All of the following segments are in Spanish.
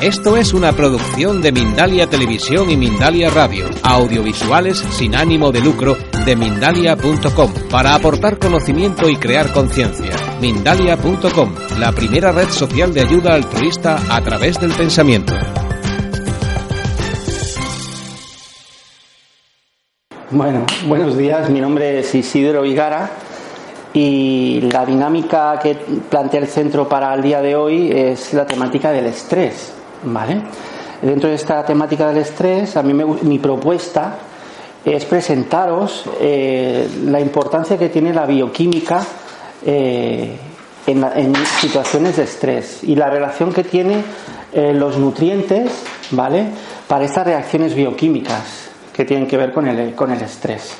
Esto es una producción de Mindalia Televisión y Mindalia Radio, audiovisuales sin ánimo de lucro de mindalia.com, para aportar conocimiento y crear conciencia. Mindalia.com, la primera red social de ayuda altruista a través del pensamiento. Bueno, buenos días. Mi nombre es Isidro Vigara y la dinámica que plantea el centro para el día de hoy es la temática del estrés. Dentro de esta temática del estrés, a mí me- mi propuesta es presentaros eh, la importancia que tiene la bioquímica eh, en, situaciones de estrés y la relación que tiene eh, los nutrientes, ¿vale? Para estas reacciones bioquímicas que tienen que ver con el, con el estrés.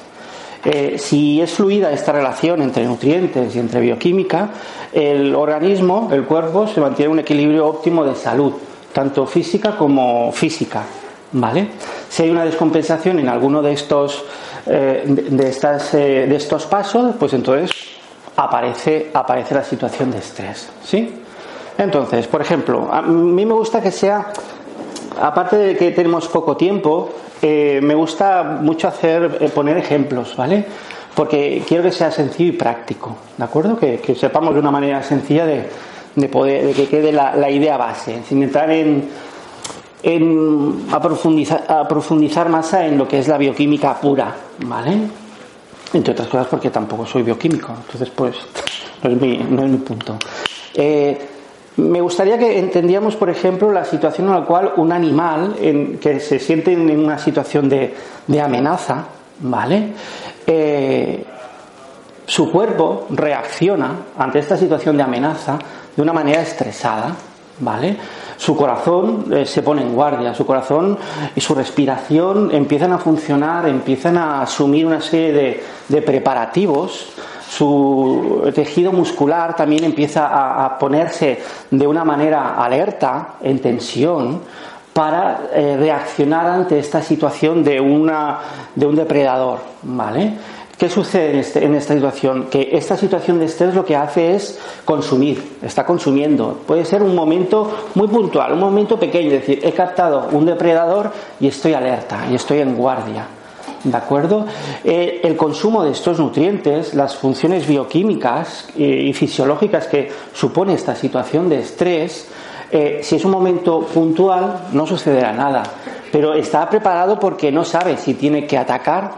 Si es fluida esta relación entre nutrientes y entre bioquímica, el organismo, el cuerpo, se mantiene un equilibrio óptimo de salud, tanto física como física. ¿Vale? Si hay una descompensación en alguno de estos, eh, de, estas, eh, de estos pasos, pues entonces aparece, aparece la situación de estrés. ¿Sí? Entonces, por ejemplo, a mí me gusta que sea aparte de que tenemos poco tiempo, eh, me gusta mucho hacer poner ejemplos, ¿vale? Porque quiero que sea sencillo y práctico, ¿de acuerdo? Que sepamos de una manera sencilla de, de poder, de que quede la, idea base, sin entrar en, en a profundizar, a profundizar más en lo que es la bioquímica pura, ¿vale? Entre otras cosas porque tampoco soy bioquímico, entonces pues no es mi, no es mi punto. Eh, me gustaría que entendiéramos, por ejemplo, la situación en la cual un animal en- que se siente en una situación de, de amenaza, ¿vale? Eh, su cuerpo reacciona ante esta situación de amenaza de una manera estresada, ¿vale? Su corazón eh, se pone en guardia, su corazón y su respiración empiezan a funcionar, empiezan a asumir una serie de, de preparativos, su tejido muscular también empieza a, ponerse de una manera alerta, en tensión, para eh, reaccionar ante esta situación de, una, de un depredador, ¿vale? ¿Qué sucede en, este- en esta situación? Que esta situación de estrés lo que hace es consumir, está consumiendo. Puede ser un momento muy puntual, un momento pequeño, es decir, he captado un depredador y estoy alerta, y estoy en guardia. ¿De acuerdo? Eh, el consumo de estos nutrientes, las funciones bioquímicas eh, y fisiológicas que supone esta situación de estrés, eh, si es un momento puntual, no sucederá nada. Pero está preparado porque no sabe si tiene que atacar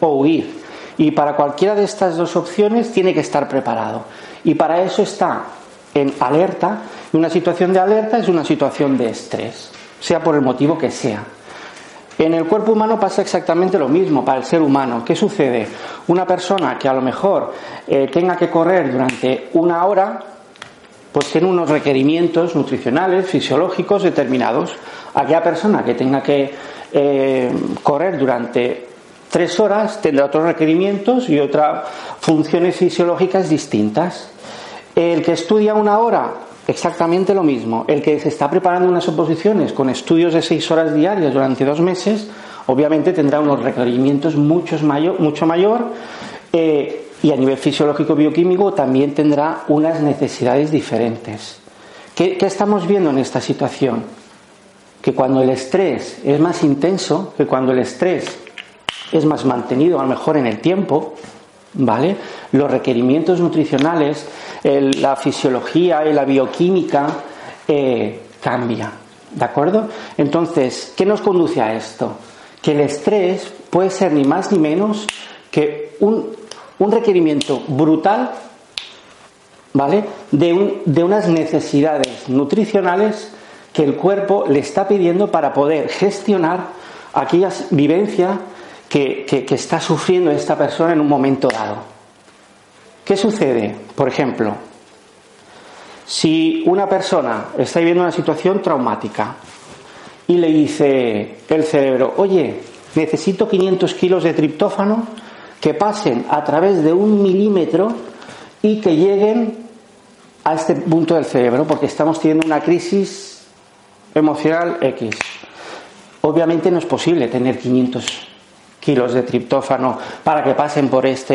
o huir. Y para cualquiera de estas dos opciones tiene que estar preparado. Y para eso está en alerta. Una situación de alerta es una situación de estrés, sea por el motivo que sea. En el cuerpo humano pasa exactamente lo mismo para el ser humano. ¿Qué sucede? Una persona que a lo mejor eh, tenga que correr durante una hora, pues tiene unos requerimientos nutricionales, fisiológicos determinados. Aquella persona que tenga que eh, correr durante tres horas tendrá otros requerimientos y otras funciones fisiológicas distintas. El que estudia una hora, exactamente lo mismo. El que se está preparando unas oposiciones con estudios de seis horas diarias durante dos meses, obviamente tendrá unos requerimientos mucho mayor eh, y a nivel fisiológico bioquímico también tendrá unas necesidades diferentes. ¿Qué, qué estamos viendo en esta situación? Que cuando el estrés es más intenso, que cuando el estrés es más mantenido a lo mejor en el tiempo, ¿vale? Los requerimientos nutricionales, la fisiología y la bioquímica eh, cambia, ¿de acuerdo? Entonces, ¿qué nos conduce a esto? Que el estrés puede ser ni más ni menos que un, un requerimiento brutal, ¿vale? De, un- de unas necesidades nutricionales que el cuerpo le está pidiendo para poder gestionar aquellas vivencias que, está sufriendo esta persona en un momento dado. ¿Qué sucede? Por ejemplo, Si una persona está viviendo una situación traumática y le dice el cerebro, oye, necesito 500 kilos de triptófano que pasen a través de un milímetro y que lleguen a este punto del cerebro, porque estamos teniendo una crisis emocional X. Obviamente no es posible tener 500 kilos de triptófano para que pasen por esta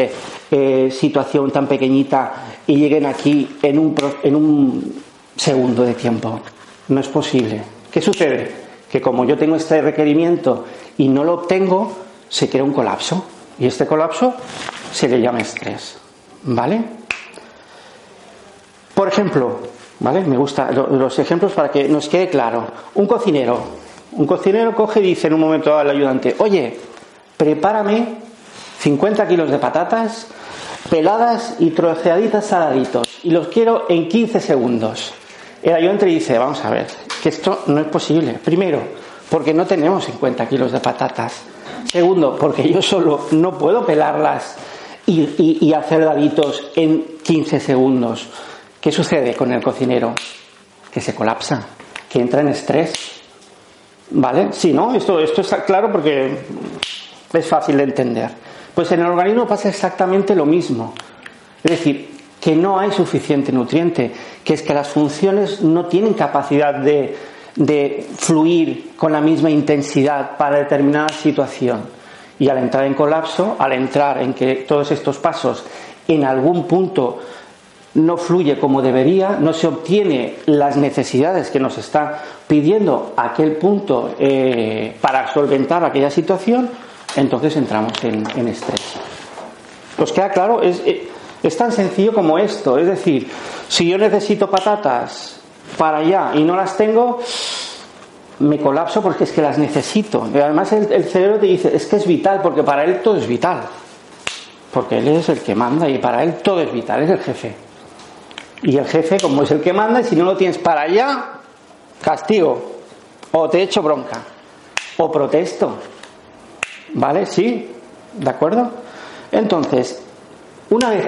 eh, situación tan pequeñita y lleguen aquí en un, en un segundo de tiempo. No es posible. ¿Qué sucede? Que como yo tengo este requerimiento y no lo obtengo, se crea un colapso. Y este colapso se le llama estrés. ¿Vale? Por ejemplo, ¿vale? Me gustan los ejemplos para que nos quede claro. Un cocinero. Un cocinero coge y dice en un momento al ayudante, oye, prepárame 50 kilos de patatas peladas y troceaditas saladitos y los quiero en 15 segundos. El ayudante dice, vamos a ver, que esto no es posible. Primero, porque no tenemos 50 kilos de patatas. Segundo, porque yo solo no puedo pelarlas y, hacer daditos en 15 segundos. ¿Qué sucede con el cocinero? Que se colapsa, que entra en estrés. ¿Vale? Sí, ¿no? Esto, esto está claro porque es fácil de entender. Pues en el organismo pasa exactamente lo mismo. Es decir, que no hay suficiente nutriente, que es que las funciones no tienen capacidad de, fluir con la misma intensidad para determinada situación. Y al entrar en colapso, al entrar en que todos estos pasos en algún punto no fluye como debería, no se obtiene las necesidades que nos está pidiendo aquel punto eh, para solventar aquella situación, entonces entramos en, estrés. ¿Os queda claro? Es, eh, es, tan sencillo como esto. Es decir, si yo necesito patatas para allá y no las tengo, me colapso porque es que las necesito. Además el, el cerebro te dice, es que es vital, porque para él todo es vital. Porque él es el que manda y para él todo es vital, es el jefe. Y el jefe, como es el que manda, y si no lo tienes para allá, castigo. O te echo bronca. O protesto. ¿Vale? ¿Sí? ¿De acuerdo? Entonces, una vez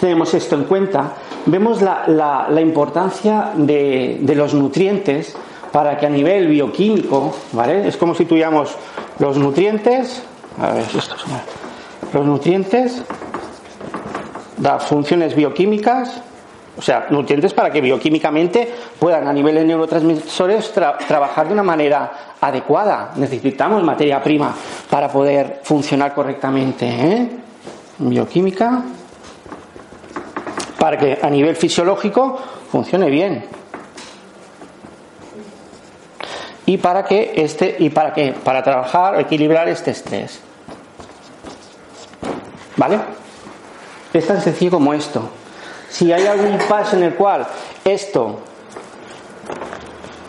tenemos esto en cuenta, vemos la, importancia de, los nutrientes para que a nivel bioquímico, ¿vale? Es como si tuviéramos los nutrientes, a ver, los nutrientes, las funciones bioquímicas, o sea, nutrientes para que bioquímicamente puedan a nivel de neurotransmisores trabajar de una manera adecuada. Necesitamos materia prima para poder funcionar correctamente. ¿eh? Bioquímica para que a nivel fisiológico funcione bien. Y para que este y para que para trabajar equilibrar este estrés. ¿Vale? Es tan sencillo como esto. Si hay algún paso en el cual esto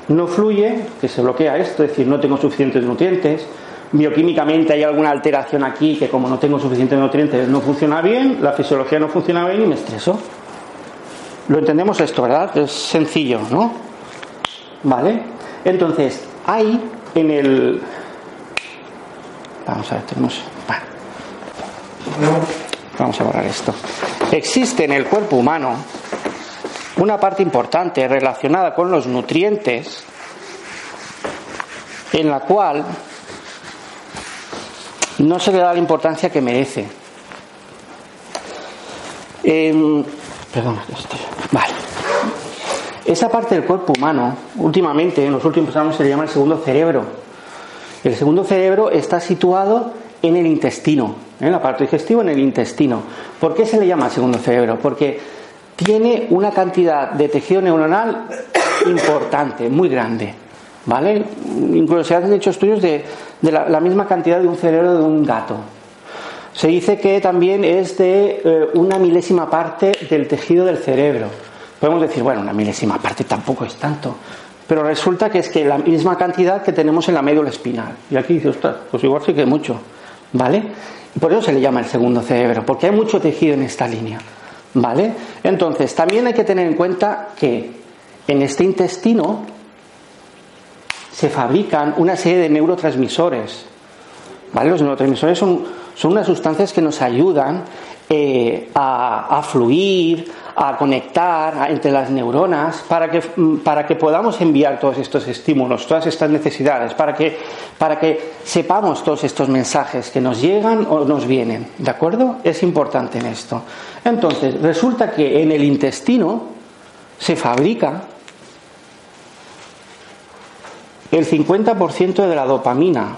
no fluye, que se bloquea esto, es decir, no tengo suficientes nutrientes, bioquímicamente hay alguna alteración aquí que como no tengo suficientes nutrientes no funciona bien, la fisiología no funciona bien y me estreso. Lo entendemos esto, ¿verdad? Es sencillo, ¿no? ¿Vale? Entonces, hay en el... Vamos a ver, tenemos... Vamos a borrar esto. Existe en el cuerpo humano una parte importante relacionada con los nutrientes en la cual no se le da la importancia que merece. Perdón, vale. Esa parte del cuerpo humano, últimamente, en los últimos años se le llama el segundo cerebro. El segundo cerebro está situado en el intestino, en la parte digestiva, en el intestino. ¿Por qué se le llama segundo cerebro? Porque tiene una cantidad de tejido neuronal importante, muy grande. ¿Vale? Incluso se han hecho estudios de, la, misma cantidad de un cerebro de un gato. Se dice que también es de eh, una milésima parte del tejido del cerebro. Podemos decir, bueno, una milésima parte tampoco es tanto. Pero resulta que es que la misma cantidad que tenemos en la médula espinal. Y aquí dice, ostras, pues igual sí que mucho. ¿Vale? Por eso se le llama el segundo cerebro, porque hay mucho tejido en esta línea. ¿Vale? Entonces, también hay que tener en cuenta que en este intestino se fabrican una serie de neurotransmisores. ¿Vale? Los neurotransmisores son, Son unas sustancias que nos ayudan eh, a, fluir, a conectar entre las neuronas para que, para que podamos enviar todos estos estímulos, todas estas necesidades, para que, para que sepamos todos estos mensajes que nos llegan o nos vienen. ¿De acuerdo? Es importante en esto. Entonces, resulta que en el intestino se fabrica el 50% de la dopamina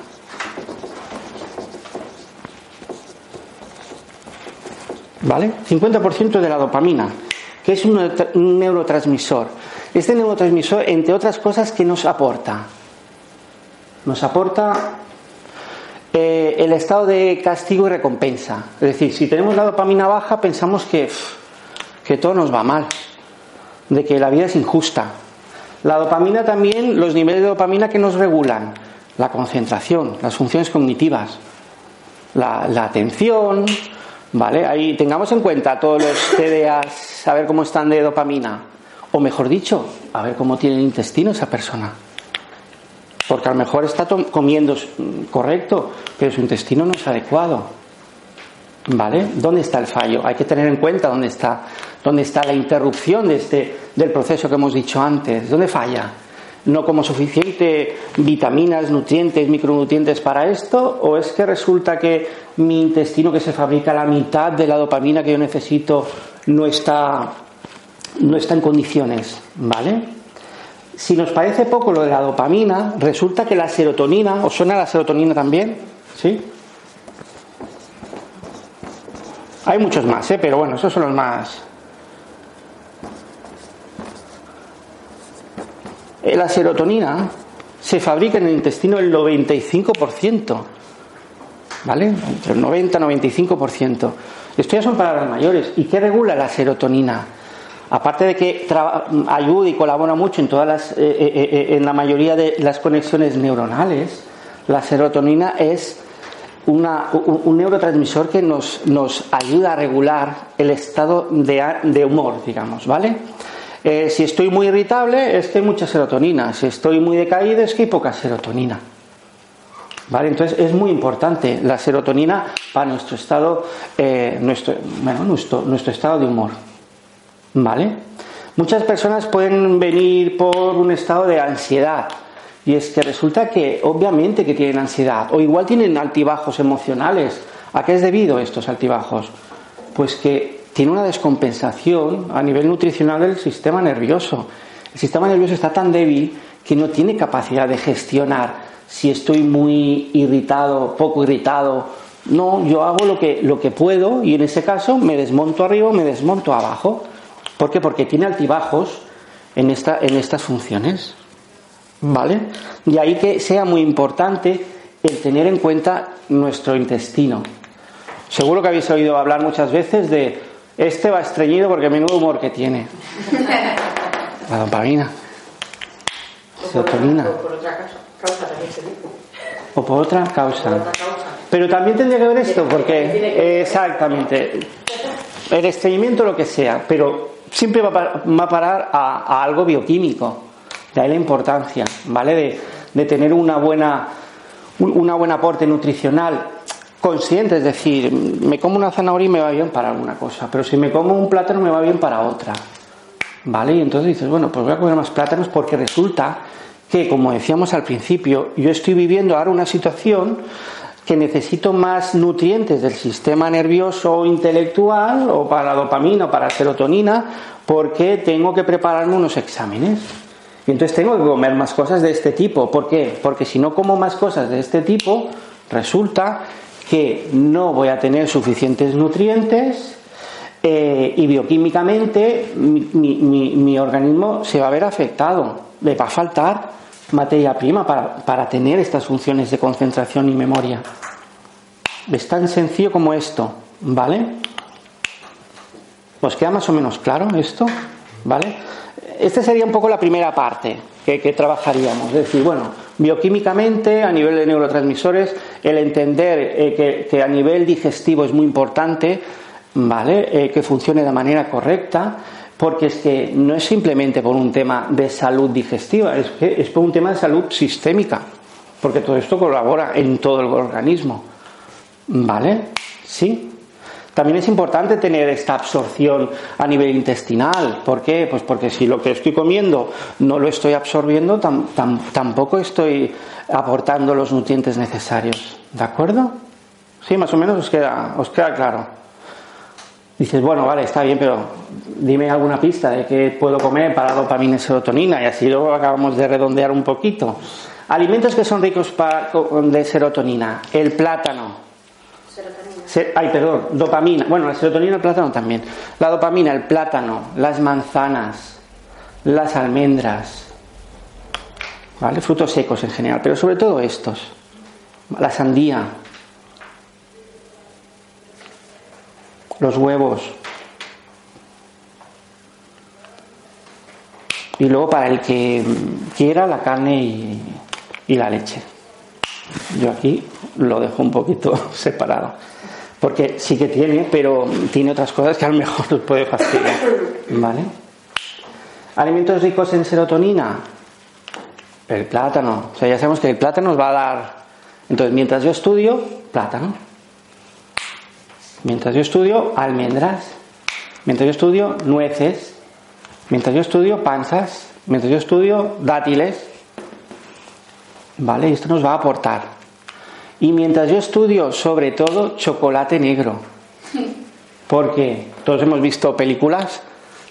¿vale? 50% de la dopamina, que es un neurotransmisor. Este neurotransmisor, entre otras cosas, ¿qué nos aporta? Nos aporta eh, el estado de castigo y recompensa. Es decir, si tenemos la dopamina baja, pensamos que, que todo nos va mal, de que la vida es injusta. La dopamina también, los niveles de dopamina que nos regulan, la concentración, las funciones cognitivas, la, la atención, ¿Vale? Ahí tengamos en cuenta todos los TDAs, a ver cómo están de dopamina. O mejor dicho, a ver cómo tiene el intestino esa persona. Porque a lo mejor está comiendo correcto, pero su intestino no es adecuado. ¿Vale? ¿Dónde está el fallo? Hay que tener en cuenta dónde está, dónde está la interrupción de este, del proceso que hemos dicho antes. ¿Dónde falla? No como suficiente vitaminas, nutrientes, micronutrientes para esto? ¿O es que resulta que mi intestino que se fabrica la mitad de la dopamina que yo necesito no está, no está en condiciones? ¿Vale? Si nos parece poco lo de la dopamina, resulta que la serotonina, ¿os suena la serotonina también? ¿Sí? Hay muchos más, ¿eh? pero bueno, esos son los más, la serotonina se fabrica en el intestino el 95%, ¿vale? Entre el 90 y 95%. Esto ya son palabras mayores. ¿Y qué regula la serotonina? Aparte de que ayuda y colabora mucho en todas las, eh, eh, en la mayoría de las conexiones neuronales, la serotonina es un, neurotransmisor que nos, ayuda a regular el estado de humor, digamos, ¿vale? Eh, si estoy muy irritable es que hay mucha serotonina. Si estoy muy decaído es que hay poca serotonina. ¿Vale? Entonces es muy importante la serotonina para nuestro estado, eh, nuestro, bueno, nuestro, nuestro estado de humor. ¿Vale? Muchas personas pueden venir por un estado de ansiedad. Y es que resulta que obviamente que tienen ansiedad. O igual tienen altibajos emocionales. ¿A qué es debido estos altibajos? Pues que tiene una descompensación a nivel nutricional del sistema nervioso. El sistema nervioso está tan débil que no tiene capacidad de gestionar si estoy muy irritado, poco irritado. No, yo hago lo que, lo que puedo y en ese caso me desmonto arriba, me desmonto abajo. ¿Por qué? Porque tiene altibajos en, esta, en estas funciones. ¿Vale? De ahí que sea muy importante el tener en cuenta nuestro intestino. Seguro que habéis oído hablar muchas veces de este va estreñido porque menudo humor que tiene. La dopamina. Serotonina. O por otra causa, también se dice. O por otra causa. Pero también tendría que ver esto, porque exactamente el estreñimiento lo que sea, pero siempre va a parar a, algo bioquímico. De ahí la importancia, ¿vale? De, de tener una buena, una buen aporte nutricional consciente, es decir, me como una zanahoria y me va bien para alguna cosa, pero si me como un plátano me va bien para otra. ¿Vale? Y entonces dices, bueno, pues voy a comer más plátanos porque resulta que, como decíamos al principio, yo estoy viviendo ahora una situación que necesito más nutrientes del sistema nervioso intelectual o para dopamina o para serotonina porque tengo que prepararme unos exámenes. Y entonces tengo que comer más cosas de este tipo. ¿Por qué? Porque si no como más cosas de este tipo, resulta que no voy a tener suficientes nutrientes eh, y bioquímicamente mi, organismo se va a ver afectado. Le va a faltar materia prima para, para tener estas funciones de concentración y memoria. Es tan sencillo como esto, ¿vale? ¿Os queda más o menos claro esto? ¿Vale? Esta sería un poco la primera parte que, trabajaríamos. Es decir, bueno, bioquímicamente, a nivel de neurotransmisores, el entender eh, que, a nivel digestivo es muy importante, ¿vale? Eh, que funcione de manera correcta, porque es que no es simplemente por un tema de salud digestiva, es, que es por un tema de salud sistémica, porque todo esto colabora en todo el organismo. ¿Vale? Sí. También es importante tener esta absorción a nivel intestinal. ¿Por qué? Pues porque si lo que estoy comiendo no lo estoy absorbiendo, tampoco estoy aportando los nutrientes necesarios. ¿De acuerdo? Sí, más o menos os queda, os queda claro. Dices, bueno, vale, está bien, pero dime alguna pista de qué puedo comer para dopamina y serotonina y así luego acabamos de redondear un poquito. Alimentos que son ricos de serotonina. El plátano, ay, perdón, dopamina. Bueno, la serotonina, el plátano también. La dopamina, el plátano, las manzanas, las almendras, ¿vale? Frutos secos en general, pero sobre todo estos. La sandía, los huevos. Y luego para el que quiera la carne y la leche. Yo aquí lo dejo un poquito separado. Porque sí que tiene, pero tiene otras cosas que a lo mejor nos puede fastidiar. ¿Vale? Alimentos ricos en serotonina. El plátano. O sea, ya sabemos que el plátano nos va a dar. Entonces, mientras yo estudio, plátano. Mientras yo estudio, almendras. Mientras yo estudio, nueces. Mientras yo estudio, panzas. Mientras yo estudio, dátiles. ¿Vale? Y esto nos va a aportar. Y mientras yo estudio, sobre todo, chocolate negro. Porque todos hemos visto películas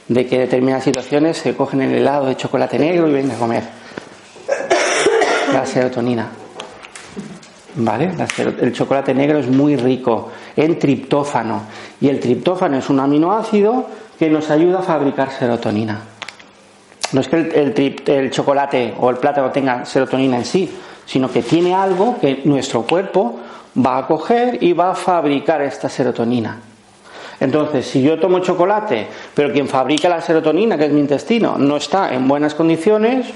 de que determinadas situaciones se cogen el helado de chocolate negro y vienen a comer. La serotonina. ¿Vale? El chocolate negro es muy rico en triptófano. Y el triptófano es un aminoácido que nos ayuda a fabricar serotonina. No es que el, el chocolate o el plátano tenga serotonina en sí, sino que tiene algo que nuestro cuerpo va a coger y va a fabricar esta serotonina. Entonces, si yo tomo chocolate, pero quien fabrica la serotonina, que es mi intestino, no está en buenas condiciones,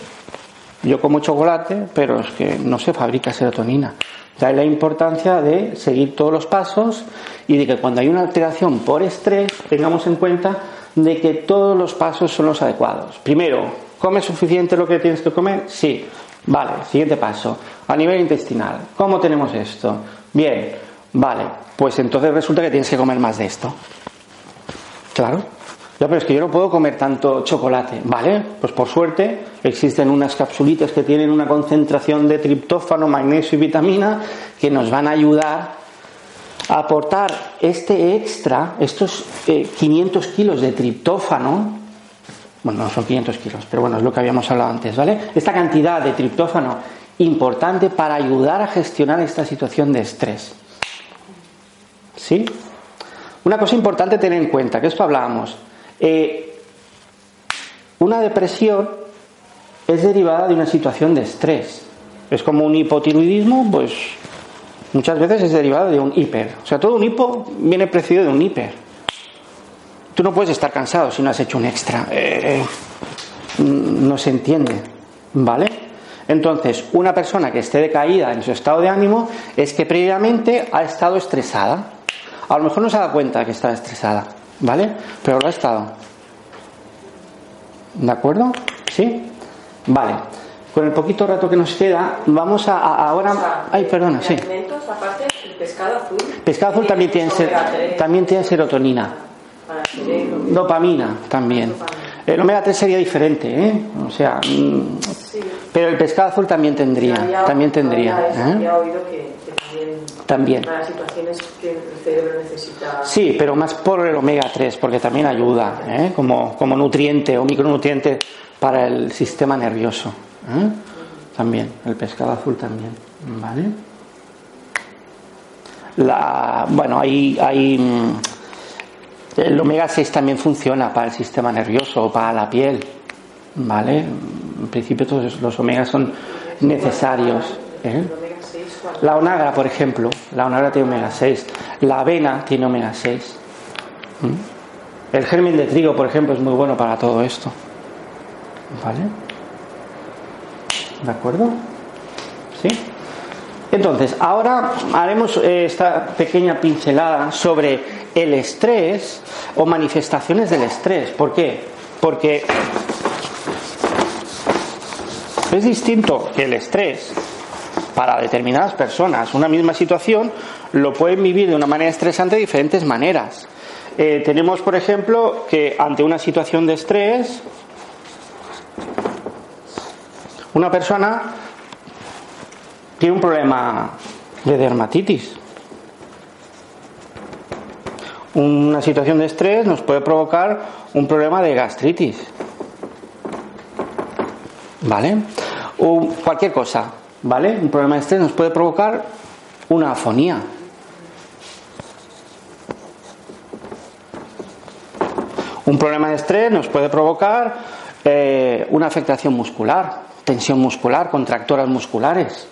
yo como chocolate, pero es que no se fabrica serotonina. Da la importancia de seguir todos los pasos y de que cuando hay una alteración por estrés, tengamos en cuenta de que todos los pasos son los adecuados. Primero, ¿comes suficiente lo que tienes que comer? Sí. Vale, siguiente paso. A nivel intestinal, ¿cómo tenemos esto? Bien, vale, pues entonces resulta que tienes que comer más de esto. Claro. Ya, pero es que yo no puedo comer tanto chocolate. Vale, pues por suerte existen unas capsulitas que tienen una concentración de triptófano, magnesio y vitamina que nos van a ayudar a aportar este extra, estos 500 eh, kilos de triptófano, bueno, no son 500 kilos, pero bueno, es lo que habíamos hablado antes, ¿vale? Esta cantidad de triptófano importante para ayudar a gestionar esta situación de estrés. ¿Sí? Una cosa importante tener en cuenta, que esto hablábamos, eh, una depresión es derivada de una situación de estrés. Es como un hipotiroidismo, pues muchas veces es derivado de un hiper. O sea, todo un hipo viene precedido de un hiper. Tú no puedes estar cansado si no has hecho un extra. Eh, no se entiende. ¿Vale? Entonces, una persona que esté decaída en su estado de ánimo es que previamente ha estado estresada. A lo mejor no se ha dado cuenta que está estresada, ¿vale? Pero lo ha estado. ¿De acuerdo? ¿Sí? Vale. Con el poquito rato que nos queda, vamos a, ahora. Ay, perdona, sí. pescado azul. Pescado azul también tiene, también tiene serotonina. Dopamina también. El omega 3 sería diferente, ¿eh? O sea, mm, pero el pescado azul también tendría, también tendría. ¿eh? también. Para situaciones que el cerebro necesita. Sí, pero más por el omega 3, porque también ayuda, ¿eh? como, como nutriente o micronutriente para el sistema nervioso. ¿eh? También, el pescado azul también. ¿Vale? La, bueno, hay, hay mm, el omega 6 también funciona para el sistema nervioso para la piel. ¿Vale? En principio todos los omegas son necesarios. ¿eh? La onagra, por ejemplo, la onagra tiene omega 6. La avena tiene omega 6. ¿Mm? El germen de trigo, por ejemplo, es muy bueno para todo esto. ¿Vale? ¿De acuerdo? ¿Sí? Entonces, ahora haremos eh, esta pequeña pincelada sobre el estrés o manifestaciones del estrés. ¿Por qué? Porque es distinto que el estrés para determinadas personas. Una misma situación lo pueden vivir de una manera estresante de diferentes maneras. Eh, tenemos, por ejemplo, que ante una situación de estrés, una persona tiene un problema de dermatitis. Una situación de estrés nos puede provocar un problema de gastritis. ¿Vale? O cualquier cosa, ¿vale? Un problema de estrés nos puede provocar una afonía. Un problema de estrés nos puede provocar eh, una afectación muscular, tensión muscular, contracturas musculares.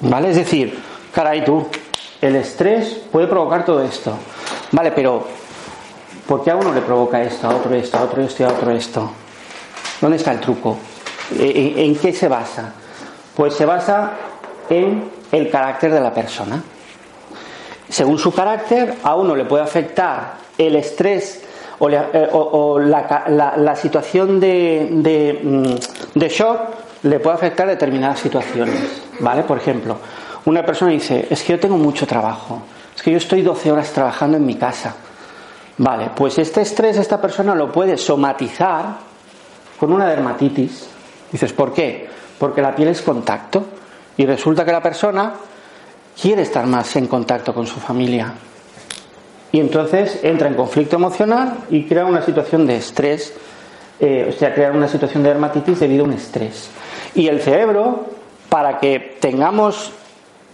¿Vale? Es decir, caray tú, el estrés puede provocar todo esto. Vale, pero ¿por qué a uno le provoca esto, a otro esto, a otro esto y a otro esto? ¿Dónde está el truco? ¿En, qué se basa? Pues se basa en el carácter de la persona. Según su carácter, a uno le puede afectar el estrés o, eh, la, situación de, de, mm, de shock, le puede afectar determinadas situaciones. ¿Vale? Por ejemplo, una persona dice, es que yo tengo mucho trabajo, es que yo estoy 12 horas trabajando en mi casa. Vale, pues este estrés esta persona lo puede somatizar con una dermatitis. Dices, ¿por qué? Porque la piel es contacto y resulta que la persona quiere estar más en contacto con su familia. Y entonces entra en conflicto emocional y crea una situación de estrés, eh, o sea, crea una situación de dermatitis debido a un estrés. Y el cerebro, para que tengamos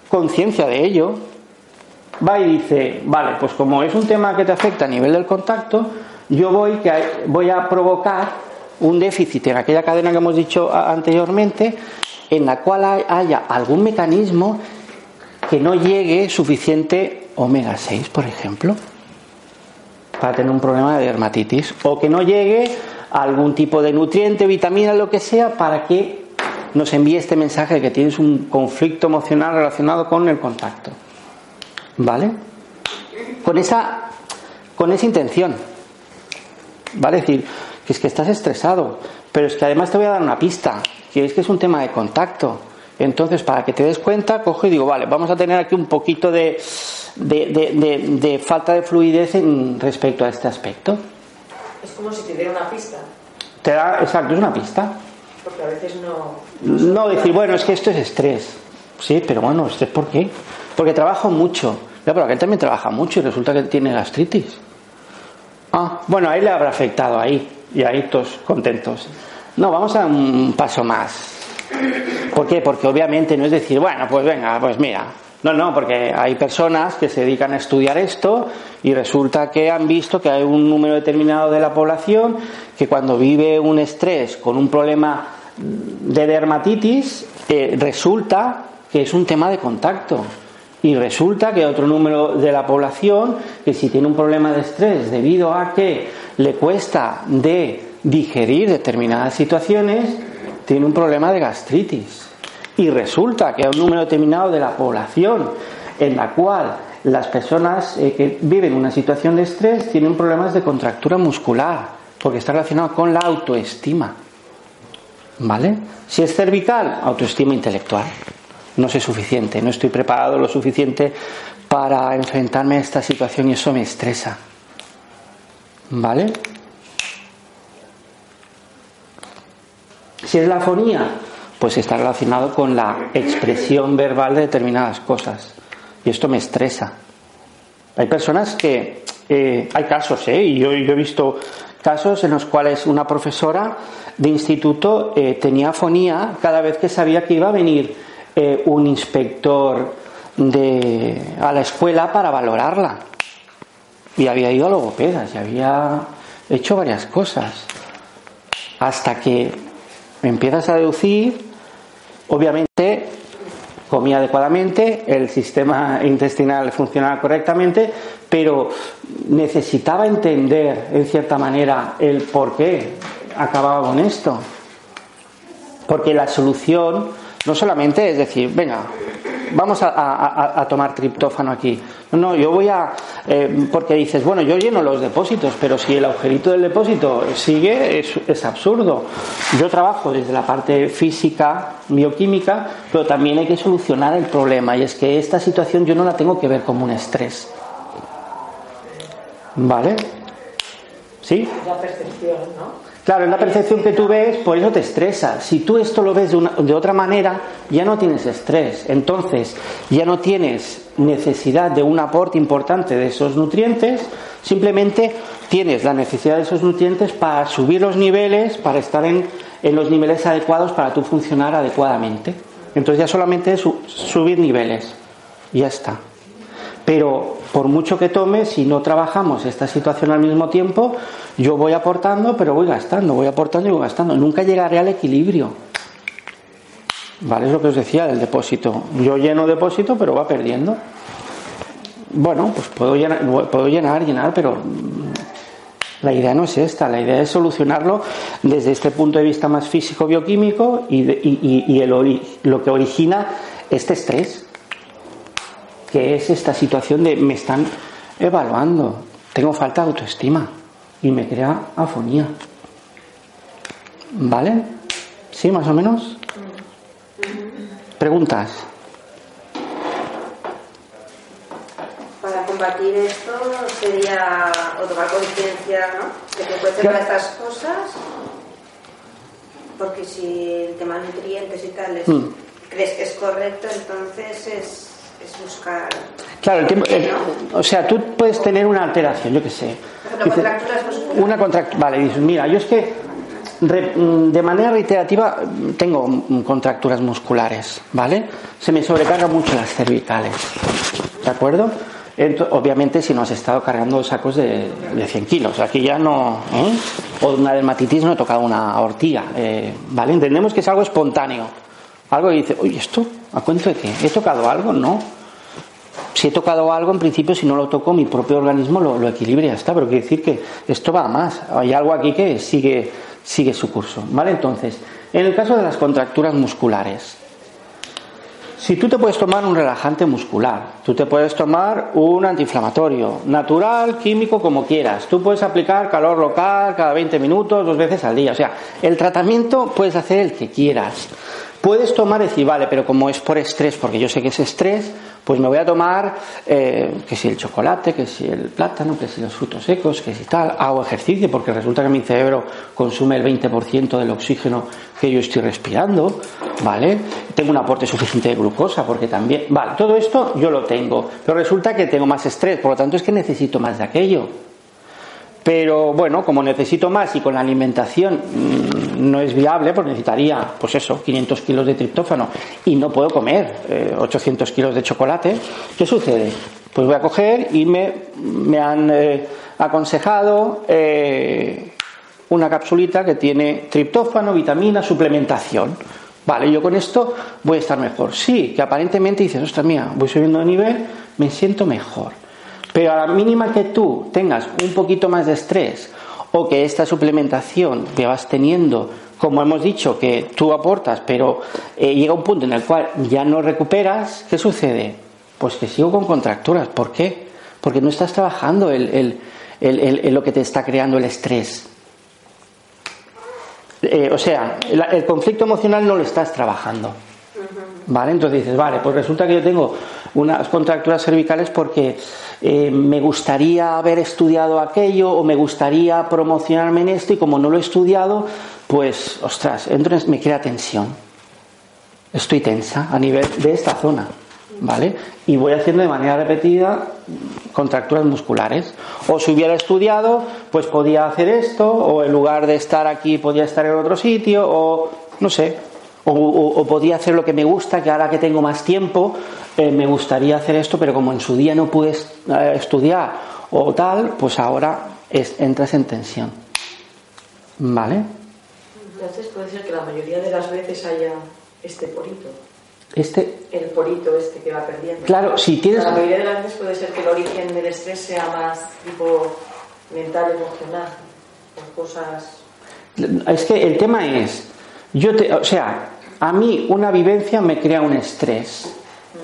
conciencia de ello, va y dice, vale, pues como es un tema que te afecta a nivel del contacto, yo voy, que voy a provocar un déficit en aquella cadena que hemos dicho anteriormente, en la cual haya algún mecanismo que no llegue suficiente omega 6, por ejemplo, para tener un problema de dermatitis, o que no llegue algún tipo de nutriente, vitamina, lo que sea, para que nos envíe este mensaje de que tienes un conflicto emocional relacionado con el contacto. ¿Vale? Con esa, con esa intención. ¿Vale? Es decir, que es que estás estresado, pero es que además te voy a dar una pista, que es que es un tema de contacto. Entonces, para que te des cuenta, cojo y digo, vale, vamos a tener aquí un poquito de, de, falta de fluidez en respecto a este aspecto. Es como si te diera una pista. Te da, exacto, es una pista. Porque a veces no. No decir, bueno, es que esto es estrés. Sí, pero bueno, ¿estrés por qué? Porque trabajo mucho. Ya, pero aquel también trabaja mucho y resulta que tiene gastritis. Ah, bueno, ahí le habrá afectado ahí. Y ahí todos contentos. No, vamos a un paso más. ¿Por qué? Porque obviamente no es decir, bueno, pues venga, pues mira. No, no, porque hay personas que se dedican a estudiar esto y resulta que han visto que hay un número determinado de la población que cuando vive un estrés con un problema de dermatitis, eh, resulta que es un tema de contacto. Y resulta que otro número de la población que si tiene un problema de estrés debido a que le cuesta de digerir determinadas situaciones, tiene un problema de gastritis. Y resulta que hay un número determinado de la población en la cual las personas eh, que viven una situación de estrés tienen problemas de contractura muscular, porque está relacionado con la autoestima. ¿Vale? Si es cervical, autoestima intelectual. No sé suficiente, no estoy preparado lo suficiente para enfrentarme a esta situación y eso me estresa. ¿Vale? Si es la afonía, pues está relacionado con la expresión verbal de determinadas cosas. Y esto me estresa. Hay personas que, eh, hay casos, ¿eh? y yo, he visto casos en los cuales una profesora de instituto eh, tenía afonía cada vez que sabía que iba a venir eh, un inspector de, a la escuela para valorarla. Y había ido a logopedas y había hecho varias cosas. Hasta que empiezas a deducir, obviamente comía adecuadamente, el sistema intestinal funcionaba correctamente, pero necesitaba entender en cierta manera el por qué acababa con esto. Porque la solución no solamente es decir, venga, vamos a, tomar triptófano aquí. No, yo voy a, eh, porque dices, bueno, yo lleno los depósitos, pero si el agujerito del depósito sigue, es, es absurdo. Yo trabajo desde la parte física, bioquímica, pero también hay que solucionar el problema, y es que esta situación yo no la tengo que ver como un estrés. ¿Vale? ¿Sí? La percepción, ¿no? Claro, es la percepción que tú ves, por eso te estresa. Si tú esto lo ves de, otra manera, ya no tienes estrés. Entonces, ya no tienes necesidad de un aporte importante de esos nutrientes, simplemente tienes la necesidad de esos nutrientes para subir los niveles, para estar en, en los niveles adecuados para tú funcionar adecuadamente. Entonces ya solamente es subir niveles. Ya está. Pero por mucho que tome, si no trabajamos esta situación al mismo tiempo, yo voy aportando, pero voy gastando, voy aportando y voy gastando. Nunca llegaré al equilibrio. ¿Vale? Es lo que os decía del depósito. Yo lleno depósito, pero va perdiendo. Bueno, pues puedo llenar, puedo llenar, llenar, pero la idea no es esta. La idea es solucionarlo desde este punto de vista más físico-bioquímico y, y, el, lo que origina este estrés que es esta situación de me están evaluando, tengo falta de autoestima y me crea afonía. ¿Vale? ¿Sí, más o menos? ¿Preguntas? Para combatir esto sería o tomar conciencia, ¿no? De que puede ser estas cosas, porque si el tema de nutrientes y tal mm. crees que es correcto, entonces es es buscar. Claro, el tiempo, o sea, tú puedes tener una alteración, yo qué sé. una contractura. Vale, dices, mira, yo es que de manera reiterativa tengo contracturas musculares, ¿vale? Se me sobrecargan mucho las cervicales, ¿de acuerdo? obviamente si no has estado cargando sacos de, de 100 kilos, aquí ya no, ¿eh? o una dermatitis no he tocado una hortilla, eh, ¿vale? Entendemos que es algo espontáneo, algo y dice, oye, ¿esto? ¿A cuento de qué? ¿He tocado algo? No. Si he tocado algo, en principio, si no lo toco, mi propio organismo lo, equilibra está. Pero quiere decir que esto va a más. Hay algo aquí que sigue, sigue su curso. ¿Vale? Entonces, en el caso de las contracturas musculares, si tú te puedes tomar un relajante muscular, tú te puedes tomar un antiinflamatorio, natural, químico, como quieras. Tú puedes aplicar calor local cada 20 minutos, dos veces al día. O sea, el tratamiento puedes hacer el que quieras. Puedes tomar y decir, vale, pero como es por estrés, porque yo sé que es estrés, pues me voy a tomar eh, que si el chocolate, que si el plátano, que si los frutos secos, que si tal, hago ejercicio, porque resulta que mi cerebro consume el 20% del oxígeno que yo estoy respirando, ¿vale? Tengo un aporte suficiente de glucosa, porque también, vale, todo esto yo lo tengo, pero resulta que tengo más estrés, por lo tanto es que necesito más de aquello. Pero bueno, como necesito más y con la alimentación mm, no es viable, pues necesitaría, pues eso, 500 kilos de triptófano y no puedo comer 800 eh, kilos de chocolate, ¿qué sucede? Pues voy a coger y me, me han eh, aconsejado eh, una capsulita que tiene triptófano, vitamina, suplementación. Vale, yo con esto voy a estar mejor. Sí, que aparentemente dices, ostras mía, voy subiendo de nivel, me siento mejor. Pero a la mínima que tú tengas un poquito más de estrés o que esta suplementación que vas teniendo, como hemos dicho, que tú aportas, pero eh, llega un punto en el cual ya no recuperas, ¿qué sucede? Pues que sigo con contracturas. ¿Por qué? Porque no estás trabajando el, lo que te está creando el estrés. Eh, o sea, el conflicto emocional no lo estás trabajando. ¿Vale? Entonces dices, vale, pues resulta que yo tengo unas contracturas cervicales porque eh, me gustaría haber estudiado aquello o me gustaría promocionarme en esto y como no lo he estudiado, pues, ostras, entonces me crea tensión. Estoy tensa a nivel de esta zona, ¿vale? Y voy haciendo de manera repetida contracturas musculares. O si hubiera estudiado, pues podía hacer esto, o en lugar de estar aquí podía estar en otro sitio, o no sé, o, podía hacer lo que me gusta, que ahora que tengo más tiempo, eh, me gustaría hacer esto, pero como en su día no pude eh, estudiar o tal, pues ahora entras en tensión. ¿Vale? Entonces puede ser que la mayoría de las veces haya este porito. Este. El porito este que va perdiendo. Claro, si tienes. La mayoría de las veces puede ser que el origen del estrés sea más tipo mental, emocional, o cosas. Es que el tema es yo te, o sea, a mí una vivencia me crea un estrés.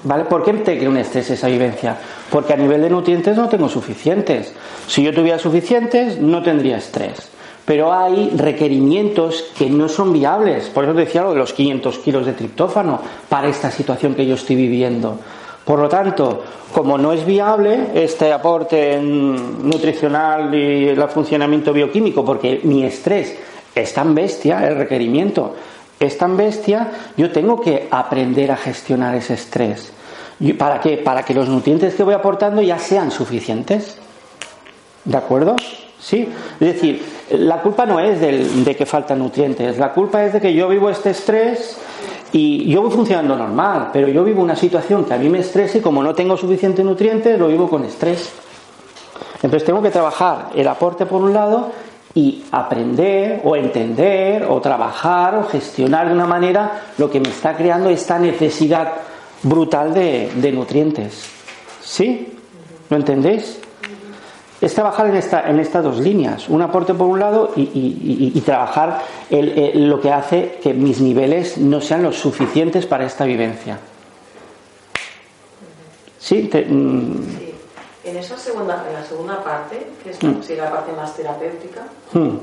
¿Vale? ¿Por qué te crea un estrés esa vivencia? Porque a nivel de nutrientes no tengo suficientes. Si yo tuviera suficientes, no tendría estrés. Pero hay requerimientos que no son viables. Por eso decía lo de los 500 kilos de triptófano para esta situación que yo estoy viviendo. Por lo tanto, como no es viable este aporte nutricional y el funcionamiento bioquímico, porque mi estrés es tan bestia, el requerimiento es tan bestia, yo tengo que aprender a gestionar ese estrés. ¿Para qué? Para que los nutrientes que voy aportando ya sean suficientes. ¿De acuerdo? ¿Sí? Es decir, la culpa no es de que faltan nutrientes, la culpa es de que yo vivo este estrés y yo voy funcionando normal, pero yo vivo una situación que a mí me estresa y como no tengo suficiente nutrientes, lo vivo con estrés. Entonces tengo que trabajar el aporte por un lado y aprender o entender o trabajar o gestionar de una manera lo que me está creando esta necesidad brutal de, nutrientes. ¿Sí? ¿Lo entendéis? Es trabajar en, esta, en estas dos líneas, un aporte por un lado y, trabajar lo que hace que mis niveles no sean los suficientes para esta vivencia. ¿Sí? Mm, en esa segunda, en la segunda parte, que es mm. la parte más terapéutica, mm. Mm,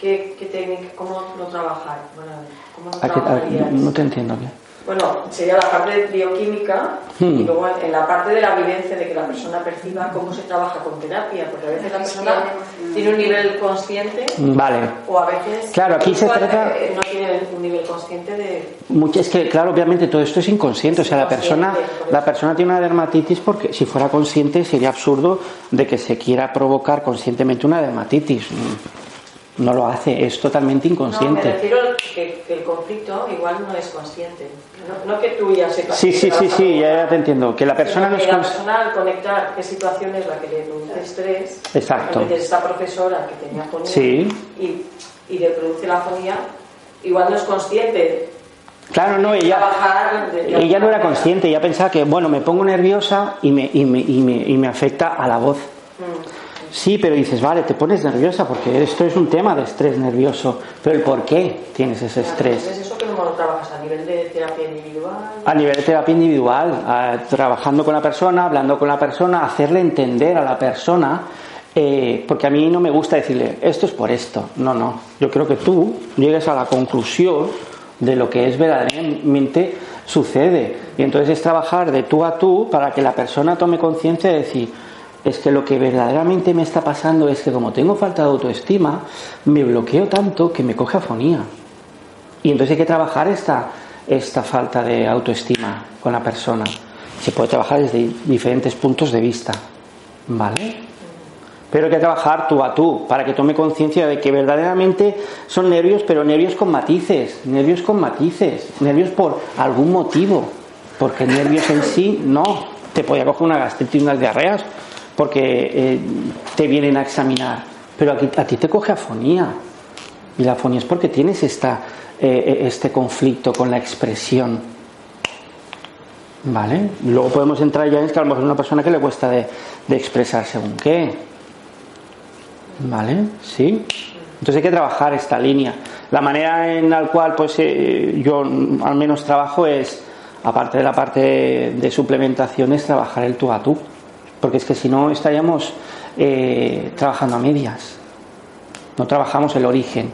¿qué, qué técnica, cómo lo trabajar? Bueno, ¿cómo lo no te entiendo bien. Bueno, sería la parte bioquímica y hmm. luego en la parte de la vivencia de que la persona perciba cómo se trabaja con terapia, porque a veces la persona tiene un nivel consciente vale. o a veces claro, aquí se trata... Eh, no tiene un nivel consciente de... es que, claro, obviamente todo esto es inconsciente, o sea, la persona, la persona tiene una dermatitis porque si fuera consciente sería absurdo de que se quiera provocar conscientemente una dermatitis no lo hace, es totalmente inconsciente. No, me refiero que, que el conflicto igual no es consciente. No, que tú ya sepas. Sí, sí, sí, sí, ya, te entiendo. Que la persona no es La persona al conectar qué situación es la que le produce estrés. Exacto. esta profesora que tenía fonía y, y le produce la fonía, igual no es consciente. Claro, no, ella, ella no era consciente, ella pensaba que, bueno, me pongo nerviosa y me, y me, y me, y me afecta a la voz. Sí, pero dices, vale, te pones nerviosa porque esto es un tema de estrés nervioso, pero el por qué tienes ese estrés. ¿Es eso que no lo trabajas a nivel de terapia individual? A nivel de terapia individual, trabajando con la persona, hablando con la persona, hacerle entender a la persona, eh, porque a mí no me gusta decirle, esto es por esto. No, no. Yo creo que tú llegues a la conclusión de lo que es verdaderamente sucede. Y entonces es trabajar de tú a tú para que la persona tome conciencia de decir, es que lo que verdaderamente me está pasando es que como tengo falta de autoestima, me bloqueo tanto que me coge afonía. Y entonces hay que trabajar esta, esta falta de autoestima con la persona. Se puede trabajar desde diferentes puntos de vista. ¿Vale? Pero hay que trabajar tú a tú para que tome conciencia de que verdaderamente son nervios, pero nervios con matices, nervios con matices, nervios por algún motivo. Porque nervios en sí no. Te puede coger una gastritis unas diarreas, porque eh, te vienen a examinar. Pero aquí, a ti te coge afonía. Y la afonía es porque tienes esta, eh, eh, este conflicto con la expresión. ¿Vale? Luego podemos entrar ya en que a lo mejor es una persona que le cuesta de, expresar según qué. ¿Vale? ¿Sí? Entonces hay que trabajar esta línea. La manera en la cual pues, yo al menos trabajo es, aparte de la parte de suplementación, es trabajar el tú a tú porque es que si no estaríamos eh, trabajando a medias, no trabajamos el origen.